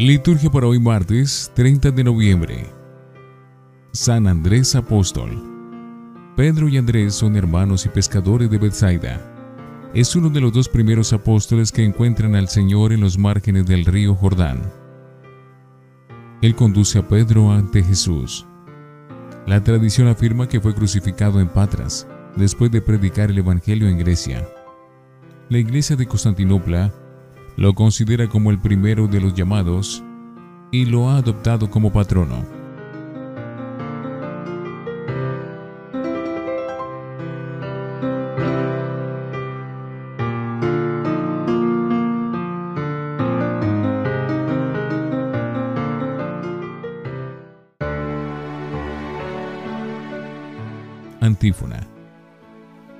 Liturgia para hoy martes 30 de noviembre. San Andrés Apóstol. Pedro y Andrés son hermanos y pescadores de Bethsaida. Es uno de los dos primeros apóstoles que encuentran al Señor en los márgenes del río Jordán. Él conduce a Pedro ante Jesús. La tradición afirma que fue crucificado en Patras, después de predicar el Evangelio en Grecia. La iglesia de Constantinopla lo considera como el primero de los llamados y lo ha adoptado como patrono. Antífona.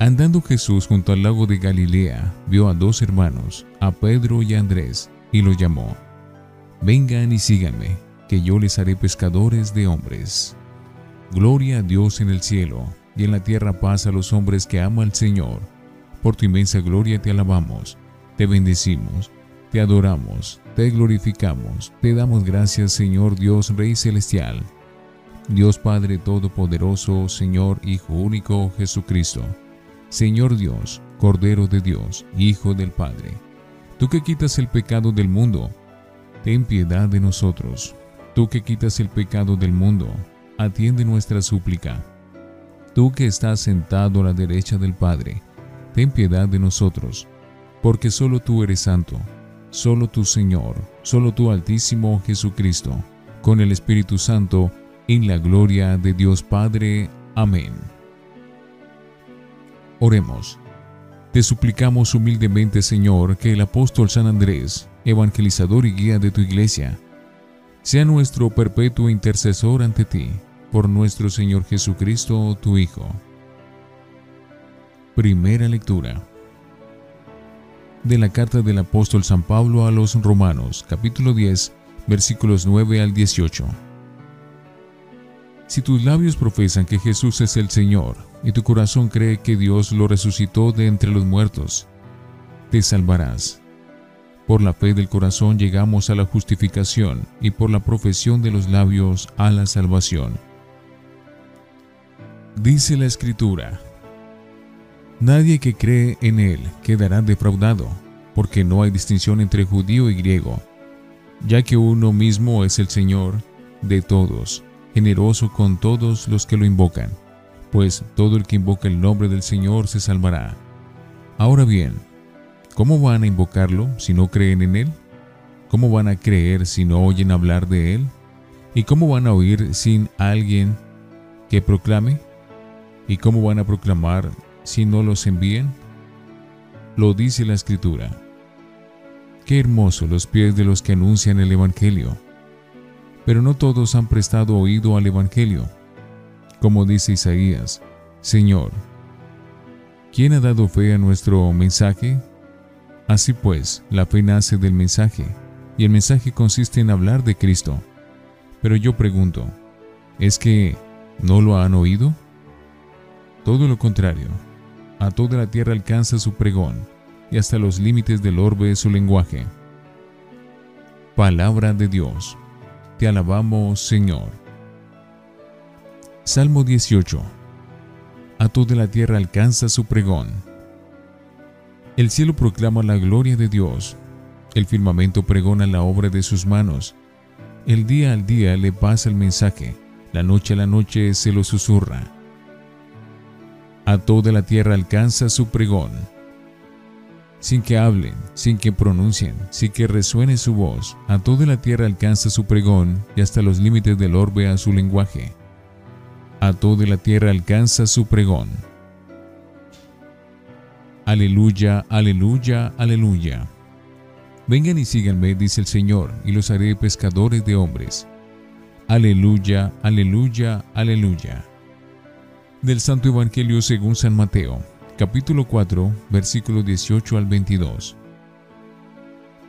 Andando Jesús junto al lago de Galilea, vio a dos hermanos, a Pedro y a Andrés, y los llamó. Vengan y síganme, que yo les haré pescadores de hombres. Gloria a Dios en el cielo, y en la tierra paz a los hombres que ama al Señor. Por tu inmensa gloria te alabamos, te bendecimos, te adoramos, te glorificamos, te damos gracias Señor Dios Rey Celestial Dios Padre Todopoderoso, Señor Hijo único Jesucristo, Señor Dios, Cordero de Dios, Hijo del Padre, tú que quitas el pecado del mundo, ten piedad de nosotros. Tú que quitas el pecado del mundo, atiende nuestra súplica. Tú que estás sentado a la derecha del Padre, ten piedad de nosotros, porque solo tú eres santo, solo tu Señor, solo tu Altísimo Jesucristo, con el Espíritu Santo, en la gloria de Dios Padre. Amén. Oremos. Te suplicamos humildemente, Señor, que el apóstol San Andrés, evangelizador y guía de tu iglesia, sea nuestro perpetuo intercesor ante ti, por nuestro Señor Jesucristo, tu Hijo. Primera lectura de la carta del apóstol San Pablo a los Romanos, capítulo 10, versículos 9 al 18. Si tus labios profesan que Jesús es el Señor y tu corazón cree que Dios lo resucitó de entre los muertos, te salvarás. Por la fe del corazón llegamos a la justificación y por la profesión de los labios a la salvación. Dice la Escritura, Nadie que cree en Él quedará defraudado, porque no hay distinción entre judío y griego, ya que uno mismo es el Señor de todos generoso con todos los que lo invocan, pues todo el que invoca el nombre del Señor se salvará. Ahora bien, ¿cómo van a invocarlo si no creen en Él? ¿Cómo van a creer si no oyen hablar de Él? ¿Y cómo van a oír sin alguien que proclame? ¿Y cómo van a proclamar si no los envíen? Lo dice la Escritura. Qué hermosos los pies de los que anuncian el Evangelio pero no todos han prestado oído al Evangelio. Como dice Isaías, Señor, ¿quién ha dado fe a nuestro mensaje? Así pues, la fe nace del mensaje, y el mensaje consiste en hablar de Cristo. Pero yo pregunto, ¿es que no lo han oído? Todo lo contrario, a toda la tierra alcanza su pregón, y hasta los límites del orbe su lenguaje. Palabra de Dios. Te alabamos, Señor. Salmo 18. A toda la tierra alcanza su pregón. El cielo proclama la gloria de Dios. El firmamento pregona la obra de sus manos. El día al día le pasa el mensaje. La noche a la noche se lo susurra. A toda la tierra alcanza su pregón sin que hablen, sin que pronuncien, sin que resuene su voz, a toda la tierra alcanza su pregón y hasta los límites del orbe a su lenguaje. A toda la tierra alcanza su pregón. Aleluya, aleluya, aleluya. Vengan y síganme, dice el Señor, y los haré pescadores de hombres. Aleluya, aleluya, aleluya. Del Santo Evangelio según San Mateo capítulo 4, versículo 18 al 22.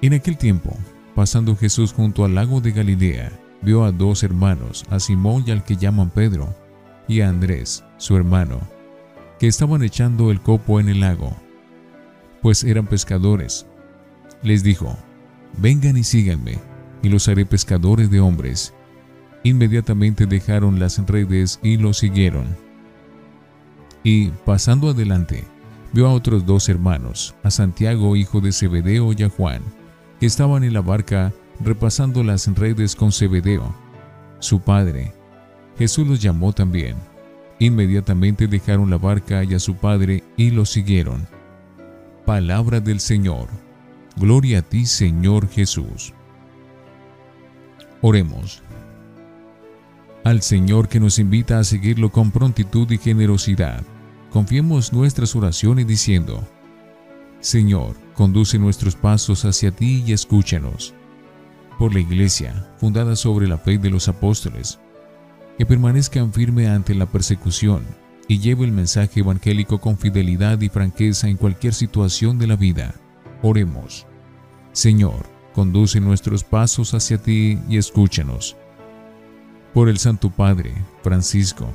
En aquel tiempo, pasando Jesús junto al lago de Galilea, vio a dos hermanos, a Simón y al que llaman Pedro, y a Andrés, su hermano, que estaban echando el copo en el lago, pues eran pescadores. Les dijo, vengan y síganme, y los haré pescadores de hombres. Inmediatamente dejaron las redes y lo siguieron. Y, pasando adelante, vio a otros dos hermanos, a Santiago hijo de Zebedeo y a Juan, que estaban en la barca repasando las redes con Zebedeo, su padre. Jesús los llamó también. Inmediatamente dejaron la barca y a su padre y lo siguieron. Palabra del Señor. Gloria a ti, Señor Jesús. Oremos. Al Señor que nos invita a seguirlo con prontitud y generosidad, confiemos nuestras oraciones diciendo, Señor, conduce nuestros pasos hacia ti y escúchanos. Por la Iglesia, fundada sobre la fe de los apóstoles, que permanezcan firme ante la persecución y lleve el mensaje evangélico con fidelidad y franqueza en cualquier situación de la vida. Oremos. Señor, conduce nuestros pasos hacia ti y escúchanos. Por el Santo Padre, Francisco,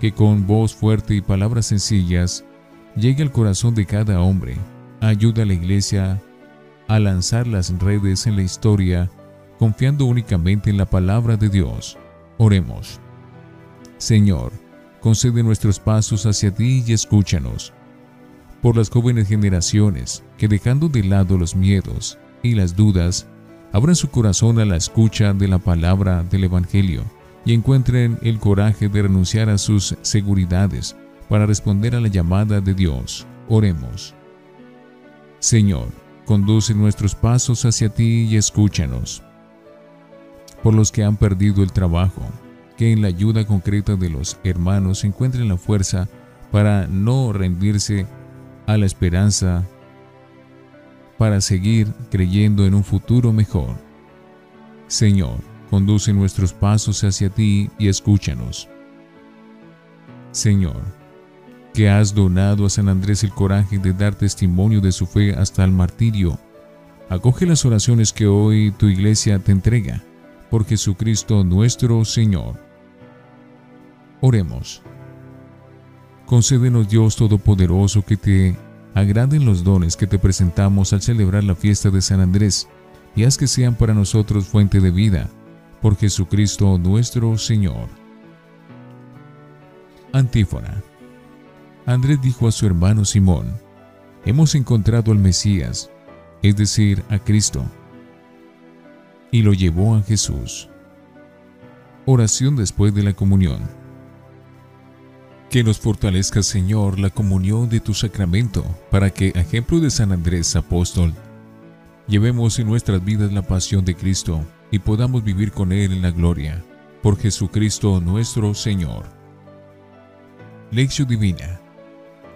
que con voz fuerte y palabras sencillas llegue al corazón de cada hombre, ayuda a la Iglesia a lanzar las redes en la historia, confiando únicamente en la palabra de Dios. Oremos. Señor, concede nuestros pasos hacia ti y escúchanos. Por las jóvenes generaciones que dejando de lado los miedos y las dudas, abran su corazón a la escucha de la palabra del Evangelio y encuentren el coraje de renunciar a sus seguridades para responder a la llamada de Dios. Oremos. Señor, conduce nuestros pasos hacia ti y escúchanos. Por los que han perdido el trabajo, que en la ayuda concreta de los hermanos encuentren la fuerza para no rendirse a la esperanza, para seguir creyendo en un futuro mejor. Señor, conduce nuestros pasos hacia ti y escúchanos. Señor, que has donado a San Andrés el coraje de dar testimonio de su fe hasta el martirio, acoge las oraciones que hoy tu iglesia te entrega, por Jesucristo nuestro Señor. Oremos. Concédenos Dios Todopoderoso que te agraden los dones que te presentamos al celebrar la fiesta de San Andrés y haz que sean para nosotros fuente de vida, por Jesucristo nuestro Señor. Antífona. Andrés dijo a su hermano Simón, hemos encontrado al Mesías, es decir, a Cristo, y lo llevó a Jesús. Oración después de la comunión. Que nos fortalezca, Señor, la comunión de tu sacramento, para que, ejemplo de San Andrés Apóstol, llevemos en nuestras vidas la pasión de Cristo y podamos vivir con Él en la gloria. Por Jesucristo nuestro Señor. Lección Divina.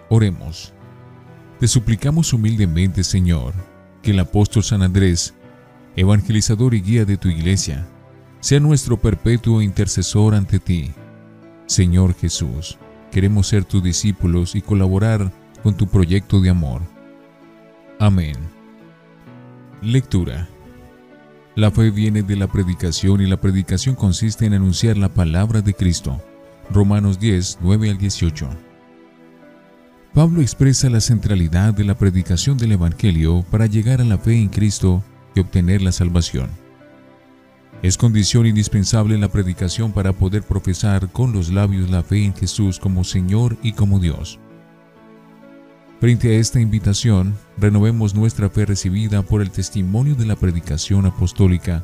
Oremos. Te suplicamos humildemente, Señor, que el apóstol San Andrés, evangelizador y guía de tu iglesia, sea nuestro perpetuo intercesor ante ti. Señor Jesús, Queremos ser tus discípulos y colaborar con tu proyecto de amor. Amén. Lectura. La fe viene de la predicación y la predicación consiste en anunciar la palabra de Cristo. Romanos 10, 9 al 18. Pablo expresa la centralidad de la predicación del Evangelio para llegar a la fe en Cristo y obtener la salvación. Es condición indispensable en la predicación para poder profesar con los labios la fe en Jesús como Señor y como Dios. Frente a esta invitación, renovemos nuestra fe recibida por el testimonio de la predicación apostólica,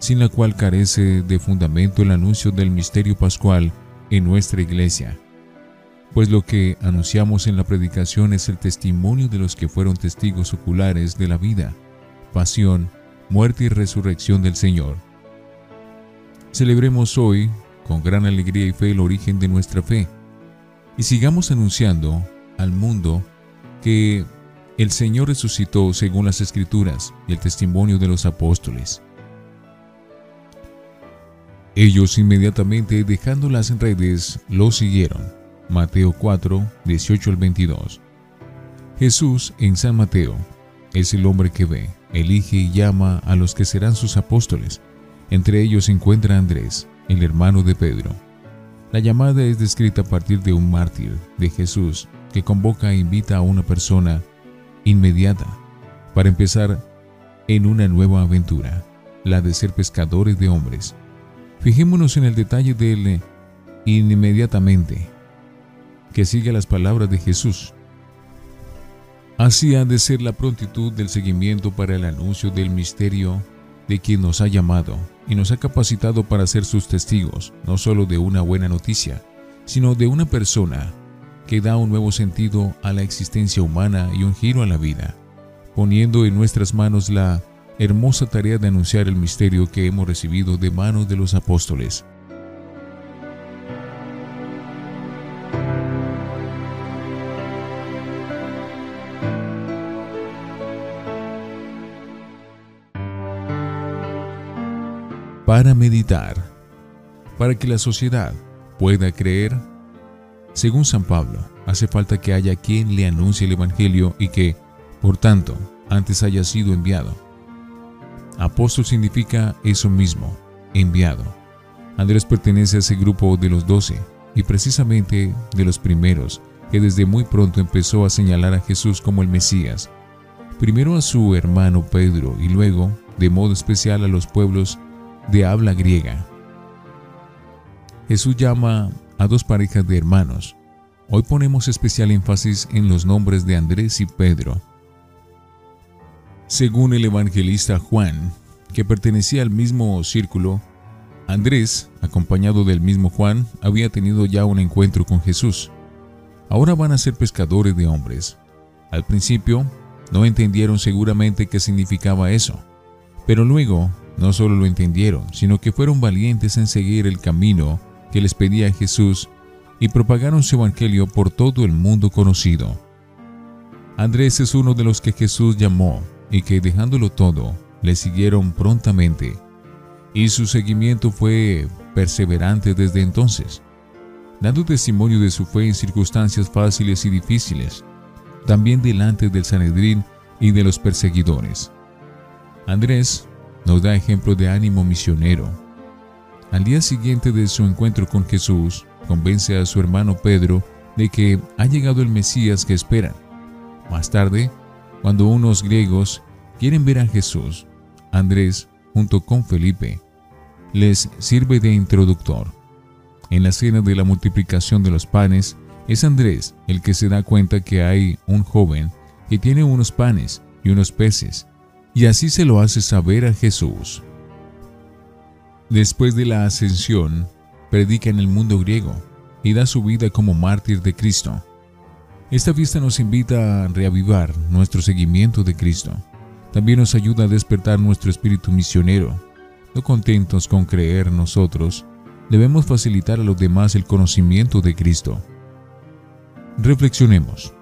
sin la cual carece de fundamento el anuncio del misterio pascual en nuestra iglesia. Pues lo que anunciamos en la predicación es el testimonio de los que fueron testigos oculares de la vida, pasión, muerte y resurrección del Señor Celebremos hoy, con gran alegría y fe, el origen de nuestra fe y sigamos anunciando al mundo que el Señor resucitó según las Escrituras y el testimonio de los apóstoles. Ellos inmediatamente dejando las redes lo siguieron. Mateo 4, 18 al 22. Jesús en San Mateo es el hombre que ve, elige y llama a los que serán sus apóstoles entre ellos se encuentra Andrés, el hermano de Pedro. La llamada es descrita a partir de un mártir de Jesús que convoca e invita a una persona inmediata para empezar en una nueva aventura. la de ser pescadores de hombres. Fijémonos en el detalle del inmediatamente, que sigue las palabras de Jesús. Así ha de ser la prontitud del seguimiento para el anuncio del misterio de quien nos ha llamado y nos ha capacitado para ser sus testigos, no solo de una buena noticia, sino de una persona que da un nuevo sentido a la existencia humana y un giro a la vida, poniendo en nuestras manos la hermosa tarea de anunciar el misterio que hemos recibido de manos de los apóstoles. para meditar, para que la sociedad pueda creer. Según San Pablo, hace falta que haya quien le anuncie el Evangelio y que, por tanto, antes haya sido enviado. Apóstol significa eso mismo, enviado. Andrés pertenece a ese grupo de los doce y precisamente de los primeros que desde muy pronto empezó a señalar a Jesús como el Mesías. Primero a su hermano Pedro y luego, de modo especial, a los pueblos de habla griega. Jesús llama a dos parejas de hermanos. Hoy ponemos especial énfasis en los nombres de Andrés y Pedro. Según el evangelista Juan, que pertenecía al mismo círculo, Andrés, acompañado del mismo Juan, había tenido ya un encuentro con Jesús. Ahora van a ser pescadores de hombres. Al principio, no entendieron seguramente qué significaba eso, pero luego no solo lo entendieron, sino que fueron valientes en seguir el camino que les pedía Jesús y propagaron su evangelio por todo el mundo conocido. Andrés es uno de los que Jesús llamó y que dejándolo todo, le siguieron prontamente, y su seguimiento fue perseverante desde entonces, dando testimonio de su fe en circunstancias fáciles y difíciles, también delante del Sanedrín y de los perseguidores. Andrés nos da ejemplo de ánimo misionero. Al día siguiente de su encuentro con Jesús, convence a su hermano Pedro de que ha llegado el Mesías que esperan. Más tarde, cuando unos griegos quieren ver a Jesús, Andrés, junto con Felipe, les sirve de introductor. En la cena de la multiplicación de los panes, es Andrés el que se da cuenta que hay un joven que tiene unos panes y unos peces y así se lo hace saber a Jesús. Después de la ascensión, predica en el mundo griego y da su vida como mártir de Cristo. Esta fiesta nos invita a reavivar nuestro seguimiento de Cristo. También nos ayuda a despertar nuestro espíritu misionero. No contentos con creer nosotros, debemos facilitar a los demás el conocimiento de Cristo. Reflexionemos.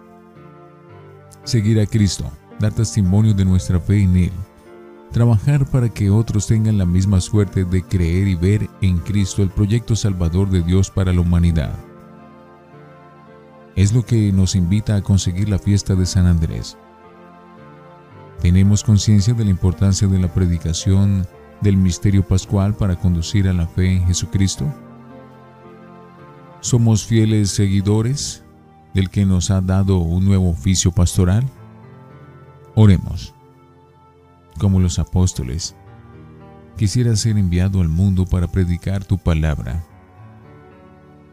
Seguir a Cristo dar testimonio de nuestra fe en Él, trabajar para que otros tengan la misma suerte de creer y ver en Cristo el proyecto salvador de Dios para la humanidad. Es lo que nos invita a conseguir la fiesta de San Andrés. ¿Tenemos conciencia de la importancia de la predicación del misterio pascual para conducir a la fe en Jesucristo? ¿Somos fieles seguidores del que nos ha dado un nuevo oficio pastoral? Oremos. Como los apóstoles, quisiera ser enviado al mundo para predicar tu palabra.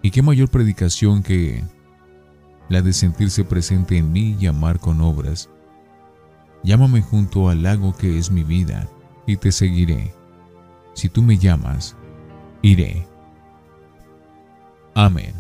Y qué mayor predicación que la de sentirse presente en mí y amar con obras. Llámame junto al lago que es mi vida y te seguiré. Si tú me llamas, iré. Amén.